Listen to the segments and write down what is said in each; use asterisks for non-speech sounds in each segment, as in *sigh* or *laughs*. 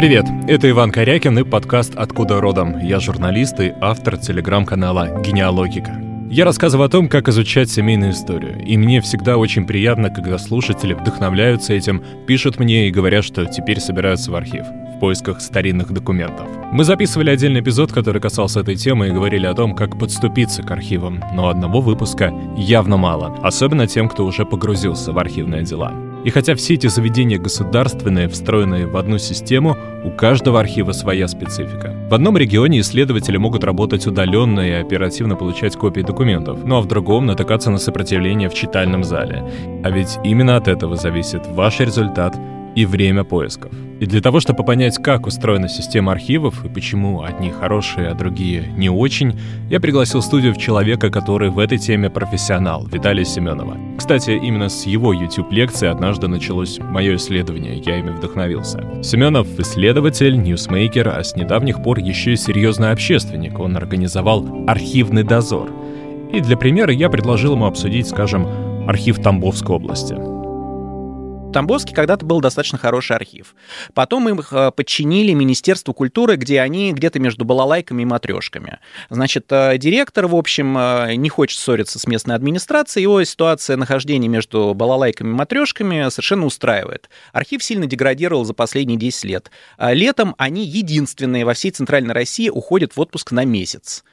Привет, это Иван Корякин и подкаст «Откуда родом?». Я журналист и автор телеграм-канала «Генеалогика». Я рассказываю о том, как изучать семейную историю. И мне всегда очень приятно, когда слушатели вдохновляются этим, пишут мне и говорят, что теперь собираются в архив в поисках старинных документов. Мы записывали отдельный эпизод, который касался этой темы и говорили о том, как подступиться к архивам, но одного выпуска явно мало, особенно тем, кто уже погрузился в архивные дела. И хотя все эти заведения государственные, встроенные в одну систему, у каждого архива своя специфика. В одном регионе исследователи могут работать удаленно и оперативно получать копии документов, ну а в другом натыкаться на сопротивление в читальном зале. А ведь именно от этого зависит ваш результат и время поисков. И для того, чтобы понять, как устроена система архивов и почему одни хорошие, а другие не очень, я пригласил в студию человека, который в этой теме профессионал, Виталия Семенова. Кстати, именно с его YouTube-лекции однажды началось мое исследование, я ими вдохновился. Семенов — исследователь, ньюсмейкер, а с недавних пор еще и серьезный общественник. Он организовал архивный дозор. И для примера я предложил ему обсудить, скажем, архив Тамбовской области — Тамбовский когда-то был достаточно хороший архив. Потом их э, подчинили Министерству культуры, где они где-то между балалайками и матрешками. Значит, э, директор, в общем, э, не хочет ссориться с местной администрацией, его ситуация нахождения между балалайками и матрешками совершенно устраивает. Архив сильно деградировал за последние 10 лет. Летом они единственные во всей Центральной России уходят в отпуск на месяц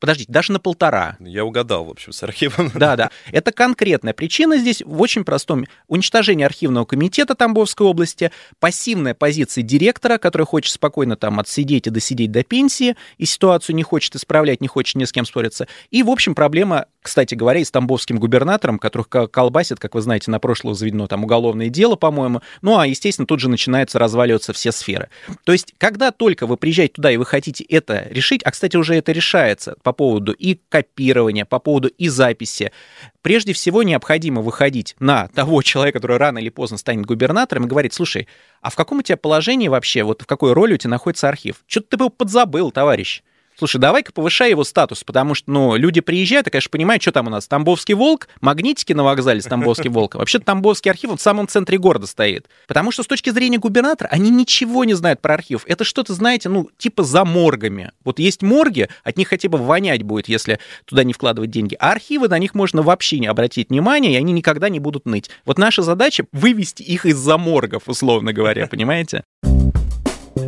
подождите, даже на полтора. Я угадал, в общем, с архивом. Да, да. Это конкретная причина здесь в очень простом. Уничтожение архивного комитета Тамбовской области, пассивная позиция директора, который хочет спокойно там отсидеть и досидеть до пенсии, и ситуацию не хочет исправлять, не хочет ни с кем спориться. И, в общем, проблема, кстати говоря, и с тамбовским губернатором, которых колбасит, как вы знаете, на прошлое заведено там уголовное дело, по-моему. Ну, а, естественно, тут же начинаются разваливаться все сферы. То есть, когда только вы приезжаете туда и вы хотите это решить, а, кстати, уже это решается по поводу и копирования, по поводу и записи. Прежде всего необходимо выходить на того человека, который рано или поздно станет губернатором, и говорить, слушай, а в каком у тебя положении вообще, вот в какой роли у тебя находится архив? Что-то ты его подзабыл, товарищ. Слушай, давай-ка повышай его статус, потому что, ну, люди приезжают и, конечно, понимают, что там у нас. Тамбовский волк, магнитики на вокзале с Тамбовским волком. Вообще Тамбовский архив он в самом центре города стоит. Потому что с точки зрения губернатора они ничего не знают про архив. Это что-то, знаете, ну, типа за моргами. Вот есть морги, от них хотя бы вонять будет, если туда не вкладывать деньги. А архивы, на них можно вообще не обратить внимания, и они никогда не будут ныть. Вот наша задача вывести их из-за моргов, условно говоря, понимаете?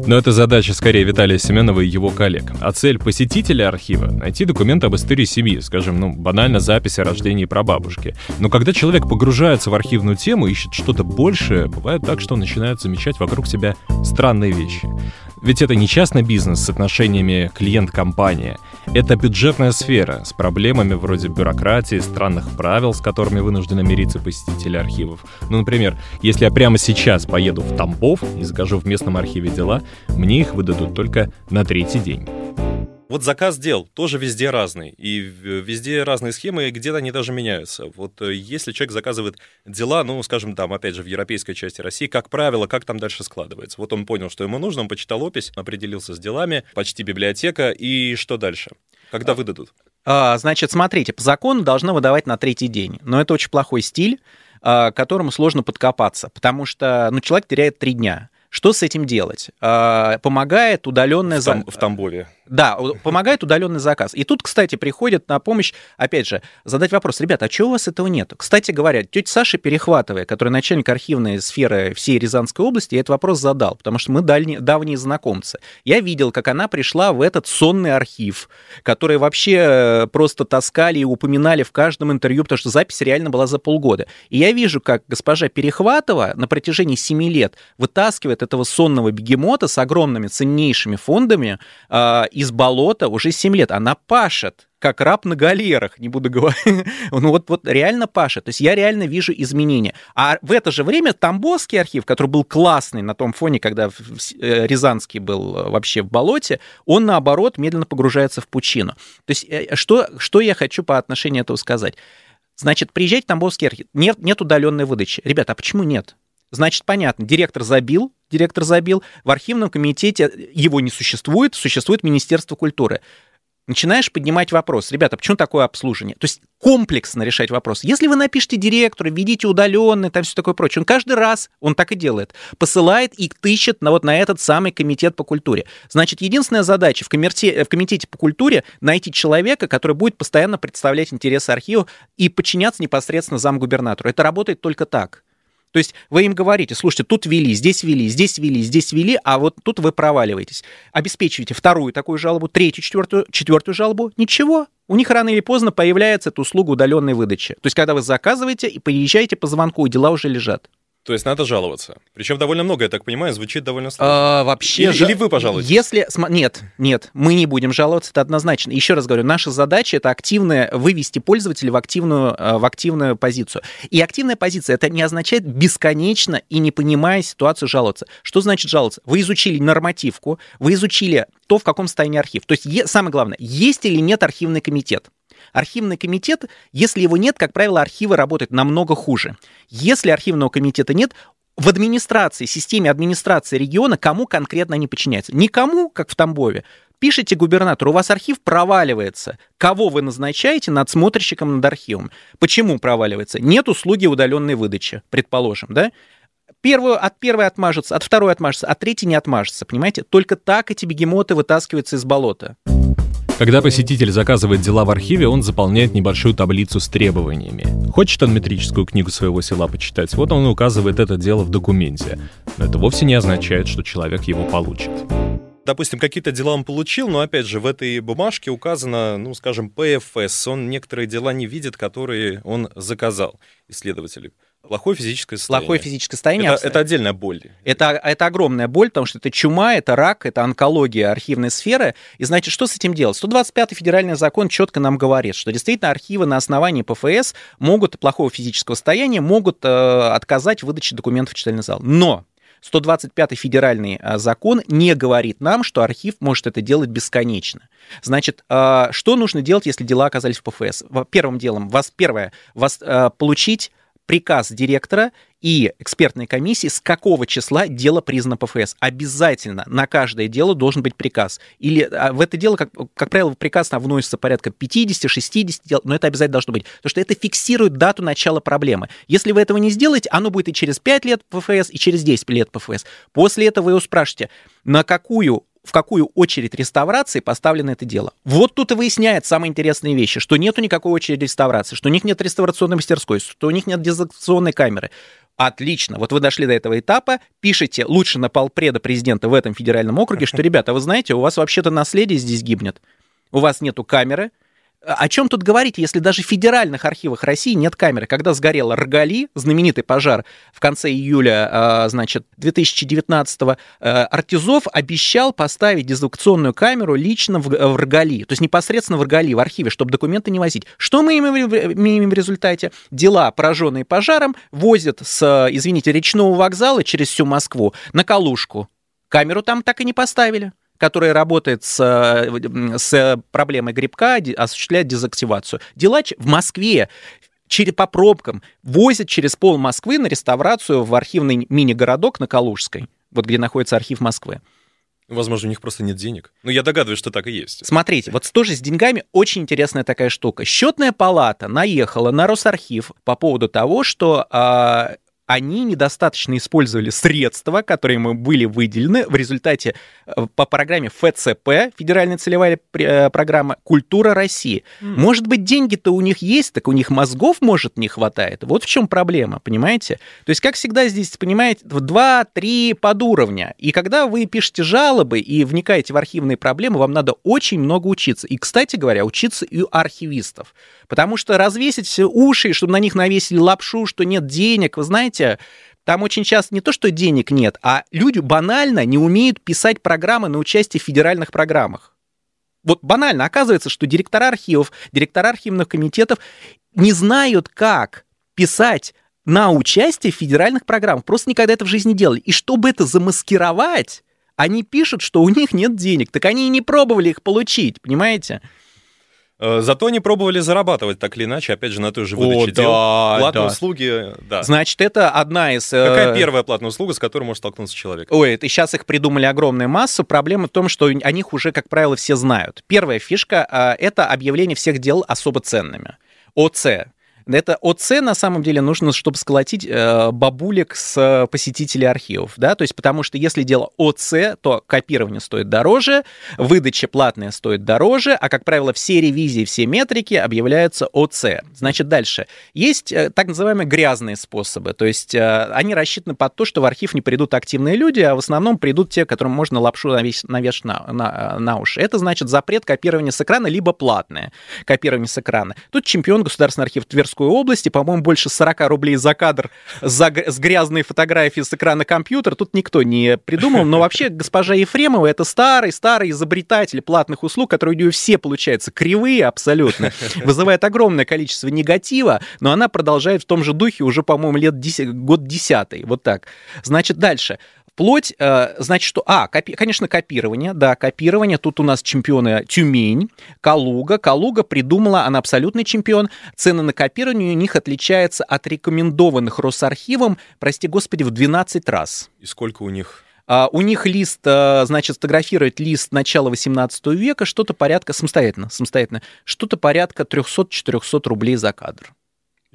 Но это задача скорее Виталия Семенова и его коллег. А цель посетителя архива — найти документы об истории семьи, скажем, ну, банально записи о рождении прабабушки. Но когда человек погружается в архивную тему, ищет что-то большее, бывает так, что он начинает замечать вокруг себя странные вещи. Ведь это не частный бизнес с отношениями клиент-компания. Это бюджетная сфера с проблемами вроде бюрократии, странных правил, с которыми вынуждены мириться посетители архивов. Ну, например, если я прямо сейчас поеду в Тамбов и закажу в местном архиве дела, мне их выдадут только на третий день. Вот заказ дел тоже везде разный, и везде разные схемы, и где-то они даже меняются. Вот э, если человек заказывает дела, ну, скажем, там, опять же, в европейской части России, как правило, как там дальше складывается? Вот он понял, что ему нужно, он почитал опись, определился с делами, почти библиотека, и что дальше? Когда а, выдадут? А, значит, смотрите, по закону должны выдавать на третий день, но это очень плохой стиль, а, к которому сложно подкопаться, потому что ну, человек теряет три дня. Что с этим делать? А, помогает удаленная... В, там, в Тамбове. Да, помогает удаленный заказ. И тут, кстати, приходит на помощь, опять же, задать вопрос, ребята, а чего у вас этого нет? Кстати говоря, тетя Саша Перехватовая, которая начальник архивной сферы всей Рязанской области, я этот вопрос задал, потому что мы дальние, давние знакомцы. Я видел, как она пришла в этот сонный архив, который вообще э, просто таскали и упоминали в каждом интервью, потому что запись реально была за полгода. И я вижу, как госпожа Перехватова на протяжении семи лет вытаскивает этого сонного бегемота с огромными ценнейшими фондами э, из болота уже 7 лет. Она пашет, как раб на галерах, не буду говорить. *laughs* ну вот, вот реально пашет. То есть я реально вижу изменения. А в это же время Тамбовский архив, который был классный на том фоне, когда э, Рязанский был э, вообще в болоте, он наоборот медленно погружается в пучину. То есть э, что, что я хочу по отношению этого сказать? Значит, приезжать в Тамбовский архив. Нет, нет удаленной выдачи. Ребята, а почему нет? Значит, понятно, директор забил, директор забил, в архивном комитете его не существует, существует Министерство культуры. начинаешь поднимать вопрос, ребята, почему такое обслуживание? То есть комплексно решать вопрос. Если вы напишите директору, введите удаленный, там все такое прочее, он каждый раз, он так и делает, посылает и тыщет на вот на этот самый комитет по культуре. Значит, единственная задача в, комите, в комитете по культуре найти человека, который будет постоянно представлять интересы архива и подчиняться непосредственно замгубернатору. Это работает только так. То есть вы им говорите, слушайте, тут вели, здесь вели, здесь вели, здесь вели, а вот тут вы проваливаетесь. Обеспечиваете вторую такую жалобу, третью, четвертую, четвертую жалобу, ничего. У них рано или поздно появляется эта услуга удаленной выдачи. То есть когда вы заказываете и приезжаете по звонку, и дела уже лежат. То есть надо жаловаться. Причем довольно много, я так понимаю, звучит довольно сложно. А, вообще, или, или вы пожалуйте. Если нет, нет, мы не будем жаловаться, это однозначно. Еще раз говорю, наша задача это активная вывести пользователя в активную э, в активную позицию. И активная позиция это не означает бесконечно и не понимая ситуацию жаловаться. Что значит жаловаться? Вы изучили нормативку, вы изучили то, в каком состоянии архив. То есть самое главное, есть или нет архивный комитет. Архивный комитет, если его нет, как правило, архивы работают намного хуже. Если архивного комитета нет, в администрации, системе администрации региона кому конкретно они подчиняются? Никому, как в Тамбове. Пишите губернатору, у вас архив проваливается. Кого вы назначаете надсмотрщиком над архивом? Почему проваливается? Нет услуги удаленной выдачи, предположим, да? Первую, от первой отмажется, от второй отмажется, от третьей не отмажется, понимаете? Только так эти бегемоты вытаскиваются из болота. Когда посетитель заказывает дела в архиве, он заполняет небольшую таблицу с требованиями. Хочет он метрическую книгу своего села почитать, вот он указывает это дело в документе. Но это вовсе не означает, что человек его получит допустим, какие-то дела он получил, но, опять же, в этой бумажке указано, ну, скажем, ПФС. Он некоторые дела не видит, которые он заказал исследователю. Плохое физическое состояние. Плохое физическое состояние. Это, это отдельная боль. Это, это огромная боль, потому что это чума, это рак, это онкология архивной сферы. И значит, что с этим делать? 125-й федеральный закон четко нам говорит, что действительно архивы на основании ПФС могут, плохого физического состояния, могут э, отказать в выдаче документов в читальный зал. Но 125-й федеральный э, закон не говорит нам, что архив может это делать бесконечно. Значит, э, что нужно делать, если дела оказались в ПФС? Первым делом, вас, первое, вас, э, получить приказ директора и экспертной комиссии, с какого числа дело признано ПФС. Обязательно на каждое дело должен быть приказ. Или а, в это дело, как, как правило, приказ там вносится порядка 50-60 дел, но это обязательно должно быть. Потому что это фиксирует дату начала проблемы. Если вы этого не сделаете, оно будет и через 5 лет ПФС, и через 10 лет ПФС. После этого вы его спрашиваете, на какую в какую очередь реставрации поставлено это дело. Вот тут и выясняет самые интересные вещи, что нету никакой очереди реставрации, что у них нет реставрационной мастерской, что у них нет дезакционной камеры. Отлично. Вот вы дошли до этого этапа, пишите лучше на полпреда президента в этом федеральном округе, что, *laughs* ребята, вы знаете, у вас вообще-то наследие здесь гибнет. У вас нету камеры, о чем тут говорить, если даже в федеральных архивах России нет камеры? Когда сгорел Рогали, знаменитый пожар в конце июля, а, значит, 2019-го, э, Артизов обещал поставить дезинфекционную камеру лично в Рогали, то есть непосредственно в Рогали, в архиве, чтобы документы не возить. Что мы имеем в результате? Дела, пораженные пожаром, возят с, извините, речного вокзала через всю Москву на Калушку. Камеру там так и не поставили которая работает с, с проблемой грибка, осуществляет дезактивацию. Дела в Москве через, по пробкам возят через пол Москвы на реставрацию в архивный мини-городок на Калужской, вот где находится архив Москвы. Возможно, у них просто нет денег. Но я догадываюсь, что так и есть. Смотрите, вот тоже с деньгами очень интересная такая штука. Счетная палата наехала на Росархив по поводу того, что а, они недостаточно использовали средства, которые мы были выделены в результате э, по программе ФЦП, Федеральная целевая э, программа «Культура России». Mm. Может быть, деньги-то у них есть, так у них мозгов, может, не хватает. Вот в чем проблема, понимаете? То есть, как всегда, здесь, понимаете, в 2-3 подуровня. И когда вы пишете жалобы и вникаете в архивные проблемы, вам надо очень много учиться. И, кстати говоря, учиться и у архивистов. Потому что развесить все уши, чтобы на них навесили лапшу, что нет денег, вы знаете, там очень часто не то, что денег нет, а люди банально не умеют писать программы на участие в федеральных программах. Вот банально оказывается, что директора архивов, директора архивных комитетов не знают, как писать на участие в федеральных программах. Просто никогда это в жизни не делали. И чтобы это замаскировать, они пишут, что у них нет денег. Так они и не пробовали их получить, понимаете? Э, зато они пробовали зарабатывать так или иначе, опять же, на той же выдаче О, дел. да, Платные да. услуги, да. Значит, это одна из... э, Какая первая платная услуга, с которой может столкнуться человек? Ой, это сейчас их придумали огромную массу. Проблема в том, что о них уже, как правило, все знают. Первая фишка а, это объявление всех дел особо ценными. ОЦ. Это ОЦ, на самом деле, нужно, чтобы сколотить э, бабулек с э, посетителей архивов, да, то есть потому что если дело ОЦ, то копирование стоит дороже, выдача платная стоит дороже, а, как правило, все ревизии, все метрики объявляются ОЦ. Значит, дальше. Есть э, так называемые грязные способы, то есть э, они рассчитаны под то, что в архив не придут активные люди, а в основном придут те, которым можно лапшу навесить навеш на, на, на уши. Это значит запрет копирования с экрана, либо платное копирование с экрана. Тут чемпион Государственный архив Тверской области, по-моему, больше 40 рублей за кадр за, с грязной фотографией с экрана компьютера. Тут никто не придумал, но вообще госпожа Ефремова это старый-старый изобретатель платных услуг, которые у нее все, получается, кривые абсолютно, вызывает огромное количество негатива, но она продолжает в том же духе уже, по-моему, лет 10, год десятый, вот так. Значит, дальше. Вплоть, э, значит, что... А, копи- конечно, копирование, да, копирование. Тут у нас чемпионы Тюмень, Калуга. Калуга придумала, она абсолютный чемпион. Цены на копирование у них отличаются от рекомендованных Росархивом, прости господи, в 12 раз. И сколько у них? А, у них лист, а, значит, сфотографировать лист начала 18 века, что-то порядка, самостоятельно, самостоятельно, что-то порядка 300-400 рублей за кадр.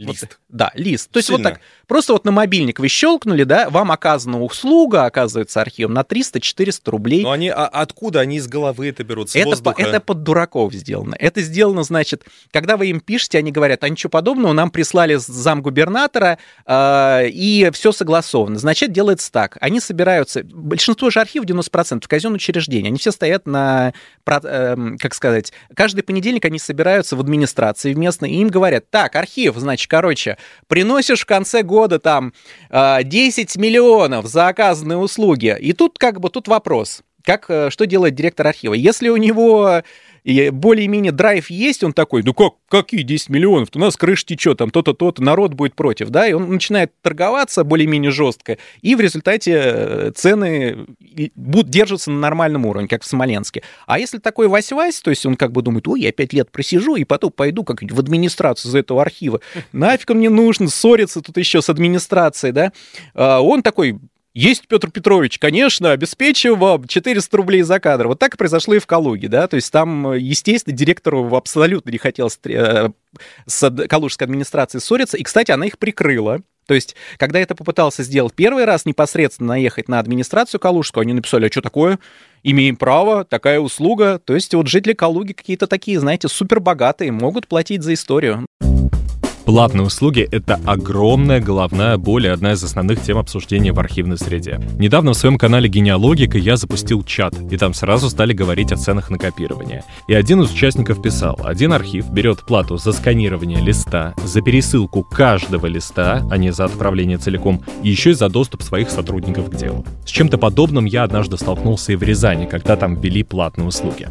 Вот, Лист. да, лист. То есть вот Сильно. так, просто вот на мобильник вы щелкнули, да, вам оказана услуга, оказывается, архивом на 300-400 рублей. Но они а откуда? Они из головы это берут, с Это, по- это под дураков сделано. Это сделано, значит, когда вы им пишете, они говорят, а ничего подобного, нам прислали замгубернатора, э, и все согласовано. Значит, делается так. Они собираются, большинство же архивов, 90%, казенные учреждения, они все стоят на, эм, как сказать, каждый понедельник они собираются в администрации местной, и им говорят, так, архив, значит, короче, приносишь в конце года там э, 10 миллионов за оказанные услуги, и тут как бы тут вопрос, как, э, что делает директор архива? Если у него и более-менее драйв есть, он такой, ну как, какие 10 миллионов? У нас крыша течет, там то-то, то-то, народ будет против, да, и он начинает торговаться более-менее жестко, и в результате э, цены и будут держатся на нормальном уровне, как в Смоленске. А если такой Вась-Вась, то есть он как бы думает, ой, я 5 лет просижу, и потом пойду как в администрацию за этого архива, нафиг мне нужен, ссориться тут еще с администрацией, да, А он такой, есть, Петр Петрович, конечно, обеспечим вам 400 рублей за кадр. Вот так и произошло и в Калуге, да, то есть там, естественно, директору абсолютно не хотелось э, с калужской администрацией ссориться, и, кстати, она их прикрыла. То есть, когда это попытался сделать первый раз, непосредственно наехать на администрацию калужскую, они написали, а что такое? Имеем право, такая услуга. То есть, вот жители Калуги какие-то такие, знаете, супербогатые, могут платить за историю. Платные услуги — это огромная головная боль и одна из основных тем обсуждения в архивной среде. Недавно в своем канале «Генеалогика» я запустил чат, и там сразу стали говорить о ценах на копирование. И один из участников писал, один архив берет плату за сканирование листа, за пересылку каждого листа, а не за отправление целиком, и еще и за доступ своих сотрудников к делу. С чем-то подобным я однажды столкнулся и в Рязани, когда там ввели платные услуги.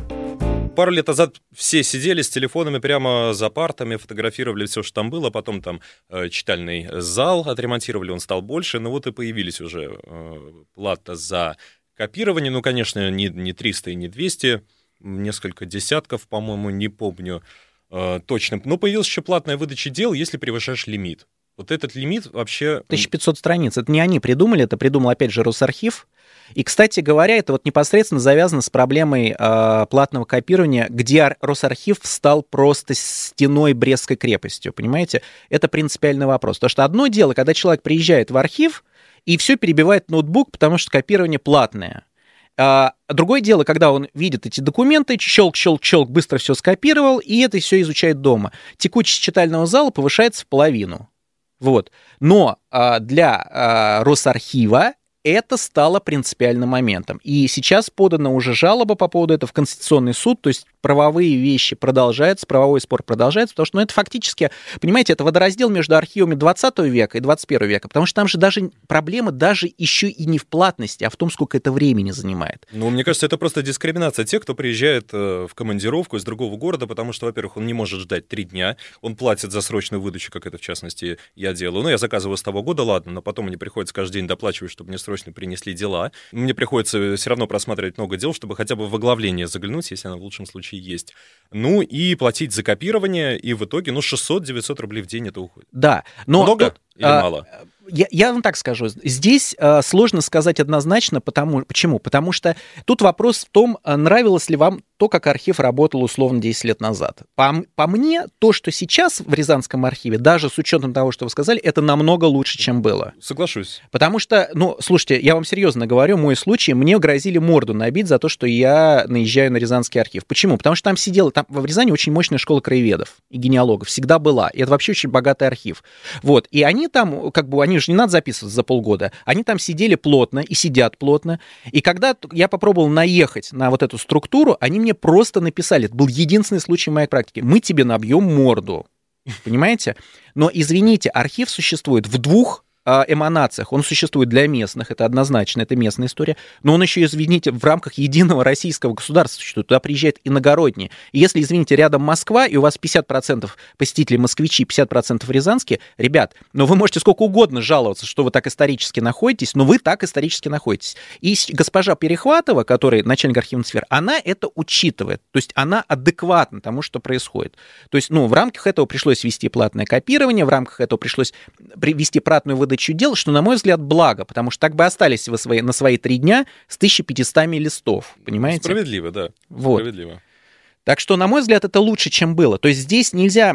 Пару лет назад все сидели с телефонами прямо за партами, фотографировали все, что там было, потом там э, читальный зал отремонтировали, он стал больше, ну вот и появились уже э, плата за копирование, ну, конечно, не, не 300 и не 200, несколько десятков, по-моему, не помню э, точно, но появилась еще платная выдача дел, если превышаешь лимит. Вот этот лимит вообще... 1500 страниц. Это не они придумали, это придумал, опять же, Росархив. И, кстати говоря, это вот непосредственно завязано с проблемой э, платного копирования, где Ар- Росархив стал просто стеной Брестской крепостью, понимаете? Это принципиальный вопрос. Потому что одно дело, когда человек приезжает в архив и все перебивает ноутбук, потому что копирование платное. А другое дело, когда он видит эти документы, щелк-щелк-щелк, быстро все скопировал, и это все изучает дома. Текучесть читального зала повышается в половину. Вот. Но а, для а, Росархива это стало принципиальным моментом. И сейчас подана уже жалоба по поводу этого в Конституционный суд, то есть правовые вещи продолжаются, правовой спор продолжается, потому что ну, это фактически, понимаете, это водораздел между архивами 20 века и 21 века, потому что там же даже проблема даже еще и не в платности, а в том, сколько это времени занимает. Ну, мне кажется, это просто дискриминация тех, кто приезжает э, в командировку из другого города, потому что, во-первых, он не может ждать три дня, он платит за срочную выдачу, как это, в частности, я делаю. Ну, я заказываю с того года, ладно, но потом мне приходится каждый день доплачивать, чтобы мне срочно срочно принесли дела. Мне приходится все равно просматривать много дел, чтобы хотя бы в оглавление заглянуть, если оно в лучшем случае есть. Ну и платить за копирование, и в итоге, ну, 600-900 рублей в день это уходит. Да, но... Много или а, мало? Я, я вам так скажу, здесь э, сложно сказать однозначно, потому, почему? Потому что тут вопрос в том, а, нравилось ли вам то, как архив работал условно 10 лет назад. По, по мне, то, что сейчас в Рязанском архиве, даже с учетом того, что вы сказали, это намного лучше, чем было. Соглашусь. Потому что, ну, слушайте, я вам серьезно говорю, мой случай, мне грозили морду набить за то, что я наезжаю на Рязанский архив. Почему? Потому что там сидела, там в Рязани очень мощная школа краеведов и генеалогов, всегда была. И это вообще очень богатый архив. Вот, и они там, как бы, они же не надо записываться за полгода, они там сидели плотно и сидят плотно. И когда я попробовал наехать на вот эту структуру, они мне просто написали, это был единственный случай в моей практике, мы тебе набьем морду. Понимаете? Но, извините, архив существует в двух эманациях. Он существует для местных, это однозначно, это местная история. Но он еще, извините, в рамках единого *laughs* российского государства существует. Туда приезжает иногородние. И если, извините, рядом Москва, и у вас 50% посетителей москвичи, 50% рязанские, ребят, ну вы можете сколько угодно жаловаться, что вы так исторически находитесь, но вы так исторически находитесь. И госпожа Перехватова, которая начальник архивной сферы, она это учитывает. То есть она адекватна тому, что происходит. То есть, ну, в рамках этого пришлось вести платное копирование, в рамках этого пришлось вести платную выдачу выдачу дел, что, на мой взгляд, благо, потому что так бы остались вы свои, на свои три дня с 1500 листов, понимаете? Справедливо, да. Вот. Справедливо. Так что, на мой взгляд, это лучше, чем было. То есть здесь нельзя...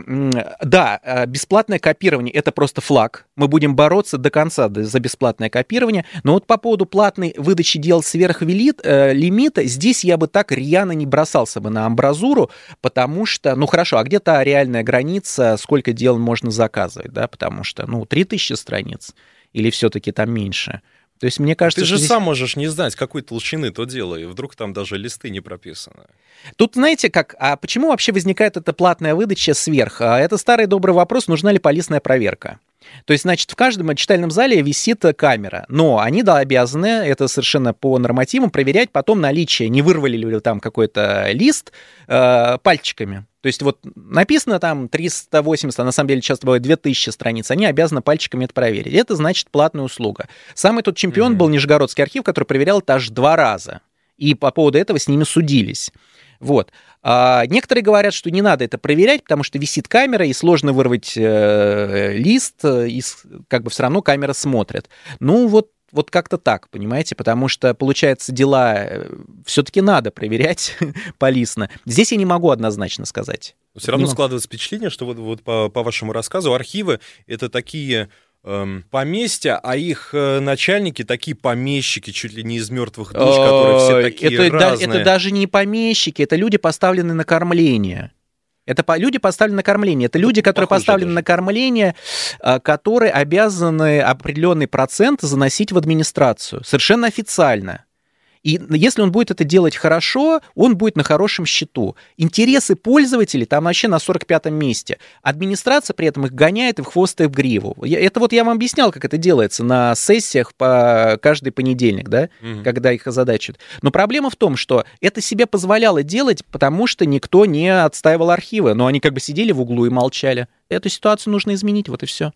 Да, э, бесплатное копирование — это просто флаг. Мы будем бороться до конца за бесплатное копирование. Но вот по поводу платной выдачи дел сверх э, лимита, здесь я бы так рьяно не бросался бы на амбразуру, потому что, ну хорошо, а где то реальная граница, сколько дел можно заказывать, да, потому что, ну, 3000 страниц или все-таки там меньше — то есть мне кажется, ты же здесь... сам можешь не знать, какой толщины то дело, и вдруг там даже листы не прописаны. Тут знаете как, а почему вообще возникает эта платная выдача сверх? А это старый добрый вопрос, нужна ли полисная проверка. То есть, значит, в каждом читальном зале висит камера, но они, да, обязаны, это совершенно по нормативам, проверять потом наличие, не вырвали ли там какой-то лист э, пальчиками. То есть вот написано там 380, а на самом деле часто бывает 2000 страниц, они обязаны пальчиками это проверить. Это значит платная услуга. Самый тот чемпион mm-hmm. был Нижегородский архив, который проверял это аж два раза. И по поводу этого с ними судились. Вот. А некоторые говорят, что не надо это проверять, потому что висит камера, и сложно вырвать э, лист, и как бы все равно камера смотрит. Ну вот вот как-то так, понимаете, потому что, получается, дела э, все-таки надо проверять *laughs* полисно. Здесь я не могу однозначно сказать. Все равно не складывается впечатление, что вот, вот по, по вашему рассказу архивы — это такие поместья, а их э, начальники такие помещики, чуть ли не из мертвых душ, которые все такие это, разные. Да, это даже не помещики, это люди, поставленные на кормление. Это люди поставлены на кормление. Это люди, которые Похоже поставлены даже. на кормление, а, которые обязаны определенный процент заносить в администрацию. Совершенно официально. И если он будет это делать хорошо, он будет на хорошем счету. Интересы пользователей там вообще на 45-м месте. Администрация при этом их гоняет и в хвост и в гриву. Это вот я вам объяснял, как это делается на сессиях по каждый понедельник, да, угу. когда их озадачивают. Но проблема в том, что это себе позволяло делать, потому что никто не отстаивал архивы. Но они как бы сидели в углу и молчали. Эту ситуацию нужно изменить, вот и все.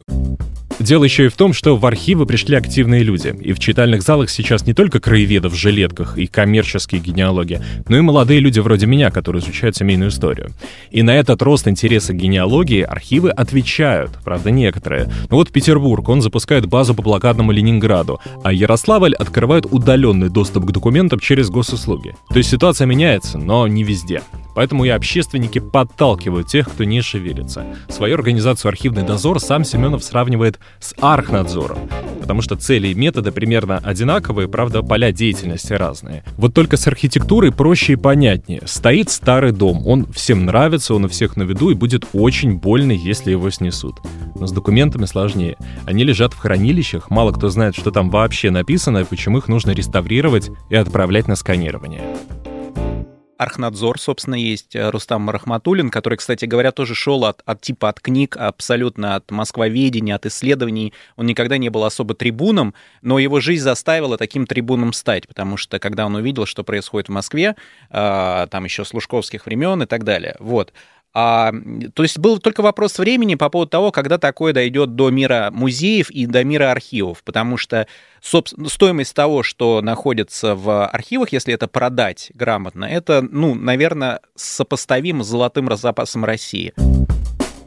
Дело еще и в том, что в архивы пришли активные люди, и в читальных залах сейчас не только краеведы в жилетках и коммерческие генеалоги, но и молодые люди вроде меня, которые изучают семейную историю. И на этот рост интереса к генеалогии архивы отвечают, правда некоторые. Ну вот Петербург, он запускает базу по блокадному Ленинграду, а Ярославль открывает удаленный доступ к документам через госуслуги. То есть ситуация меняется, но не везде. Поэтому и общественники подталкивают тех, кто не шевелится. Свою организацию «Архивный дозор» сам Семенов сравнивает с архнадзором, потому что цели и методы примерно одинаковые, правда, поля деятельности разные. Вот только с архитектурой проще и понятнее. Стоит старый дом, он всем нравится, он у всех на виду и будет очень больно, если его снесут. Но с документами сложнее. Они лежат в хранилищах, мало кто знает, что там вообще написано и почему их нужно реставрировать и отправлять на сканирование. Архнадзор, собственно, есть э, Рустам Рахматулин, который, кстати говоря, тоже шел от, от типа от книг, абсолютно от москвоведения, от исследований. Он никогда не был особо трибуном, но его жизнь заставила таким трибуном стать, потому что когда он увидел, что происходит в Москве, э, там еще с лужковских времен и так далее, вот, А, то есть был только вопрос времени по поводу того, когда такое дойдет до мира музеев и до мира архивов, потому что стоимость того, что находится в архивах, если это продать грамотно, это, ну, наверное, сопоставимо с золотым запасом России.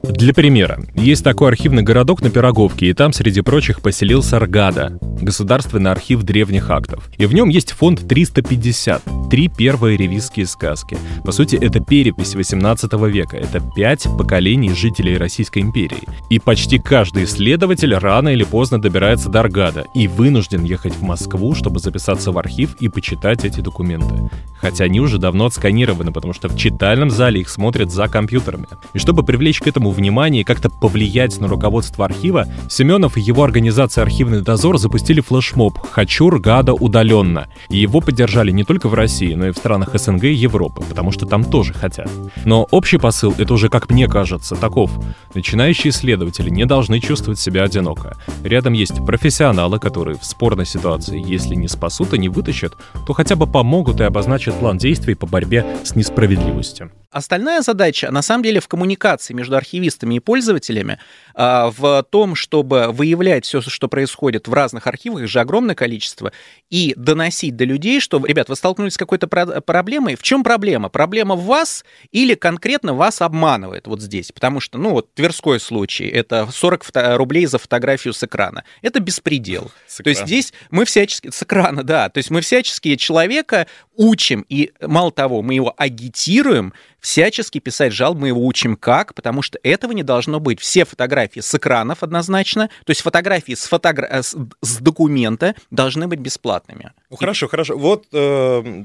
Для примера, есть такой архивный городок на Пироговке, и там, среди прочих, поселился Аргада, государственный архив древних актов. И в нем есть фонд 350, три первые ревизские сказки. По сути, это перепись 18 века, это пять поколений жителей Российской империи. И почти каждый исследователь рано или поздно добирается до Аргада и вынужден ехать в Москву, чтобы записаться в архив и почитать эти документы. Хотя они уже давно отсканированы, потому что в читальном зале их смотрят за компьютерами. И чтобы привлечь к этому внимание и как-то повлиять на руководство архива, Семенов и его организация «Архивный дозор» запустили флешмоб «Хочу Ргада удаленно». И его поддержали не только в России, но и в странах СНГ и Европы, потому что там тоже хотят. Но общий посыл, это уже, как мне кажется, таков. Начинающие исследователи не должны чувствовать себя одиноко. Рядом есть профессионалы, которые в спорной ситуации, если не спасут и не вытащат, то хотя бы помогут и обозначат план действий по борьбе с несправедливостью. Остальная задача, на самом деле, в коммуникации между архивистами и пользователями, а, в том, чтобы выявлять все, что происходит в разных архивах, их же огромное количество, и доносить до людей, что, ребят, вы столкнулись с какой-то проблемой. В чем проблема? Проблема в вас или конкретно вас обманывает вот здесь? Потому что, ну, вот Тверской случай, это 40 рублей за фотографию с экрана. Это беспредел. С То есть здесь мы всячески... С экрана, да. То есть мы всячески человека учим, и мало того, мы его агитируем, всячески писать жалобы, мы его учим как, потому что этого не должно быть. Все фотографии с экранов однозначно, то есть фотографии с, фотогра... Э, с, документа должны быть бесплатными. Ну, хорошо, хорошо. Вот э,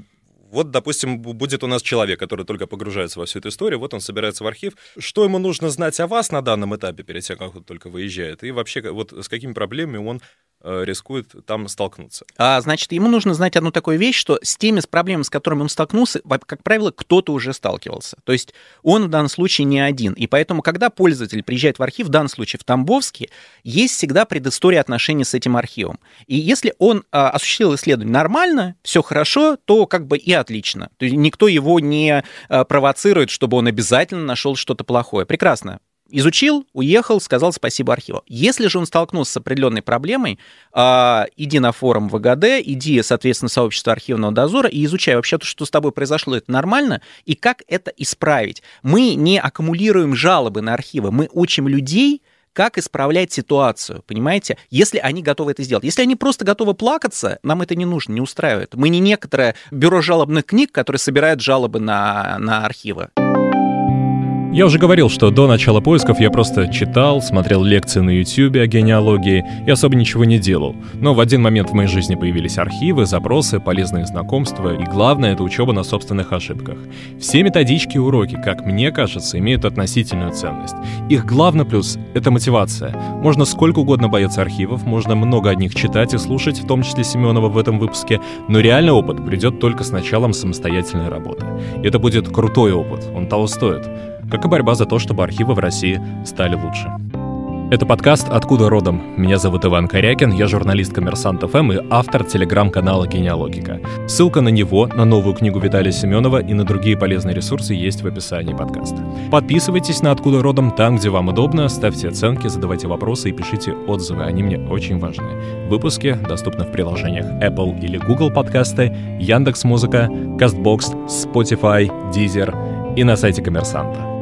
вот, допустим, будет у нас человек, который только погружается во всю эту историю, вот он собирается в архив. Что ему нужно знать о вас на данном этапе, перед тем, как он только выезжает? И вообще, вот с какими проблемами он рискует там столкнуться. А, значит, ему нужно знать одну такую вещь, что с теми с проблемами, с которыми он столкнулся, как правило, кто-то уже сталкивался. То есть он в данном случае не один. И поэтому, когда пользователь приезжает в архив, в данном случае в Тамбовске, есть всегда предыстория отношений с этим архивом. И если он а, осуществил исследование нормально, все хорошо, то как бы и отлично. То есть никто его не а, провоцирует, чтобы он обязательно нашел что-то плохое. Прекрасно. Изучил, уехал, сказал спасибо архиву. Если же он столкнулся с определенной проблемой, э, иди на форум ВГД, иди, соответственно, в сообщество архивного дозора и изучай вообще то, что с тобой произошло, это нормально, и как это исправить. Мы не аккумулируем жалобы на архивы, мы учим людей, как исправлять ситуацию, понимаете? Если они готовы это сделать. Если они просто готовы плакаться, нам это не нужно, не устраивает. Мы не некоторое бюро жалобных книг, которое собирает жалобы на, на архивы. Я уже говорил, что до начала поисков я просто читал, смотрел лекции на YouTube о генеалогии и особо ничего не делал. Но в один момент в моей жизни появились архивы, запросы, полезные знакомства и главное — это учеба на собственных ошибках. Все методички и уроки, как мне кажется, имеют относительную ценность. Их главный плюс — это мотивация. Можно сколько угодно бояться архивов, можно много о них читать и слушать, в том числе Семенова в этом выпуске, но реальный опыт придет только с началом самостоятельной работы. И это будет крутой опыт, он того стоит как и борьба за то, чтобы архивы в России стали лучше. Это подкаст «Откуда родом?». Меня зовут Иван Корякин, я журналист «Коммерсант ФМ» и автор телеграм-канала «Генеалогика». Ссылка на него, на новую книгу Виталия Семенова и на другие полезные ресурсы есть в описании подкаста. Подписывайтесь на «Откуда родом?» там, где вам удобно, ставьте оценки, задавайте вопросы и пишите отзывы, они мне очень важны. Выпуски доступны в приложениях Apple или Google подкасты, Яндекс.Музыка, Castbox, Spotify, Deezer и на сайте «Коммерсанта».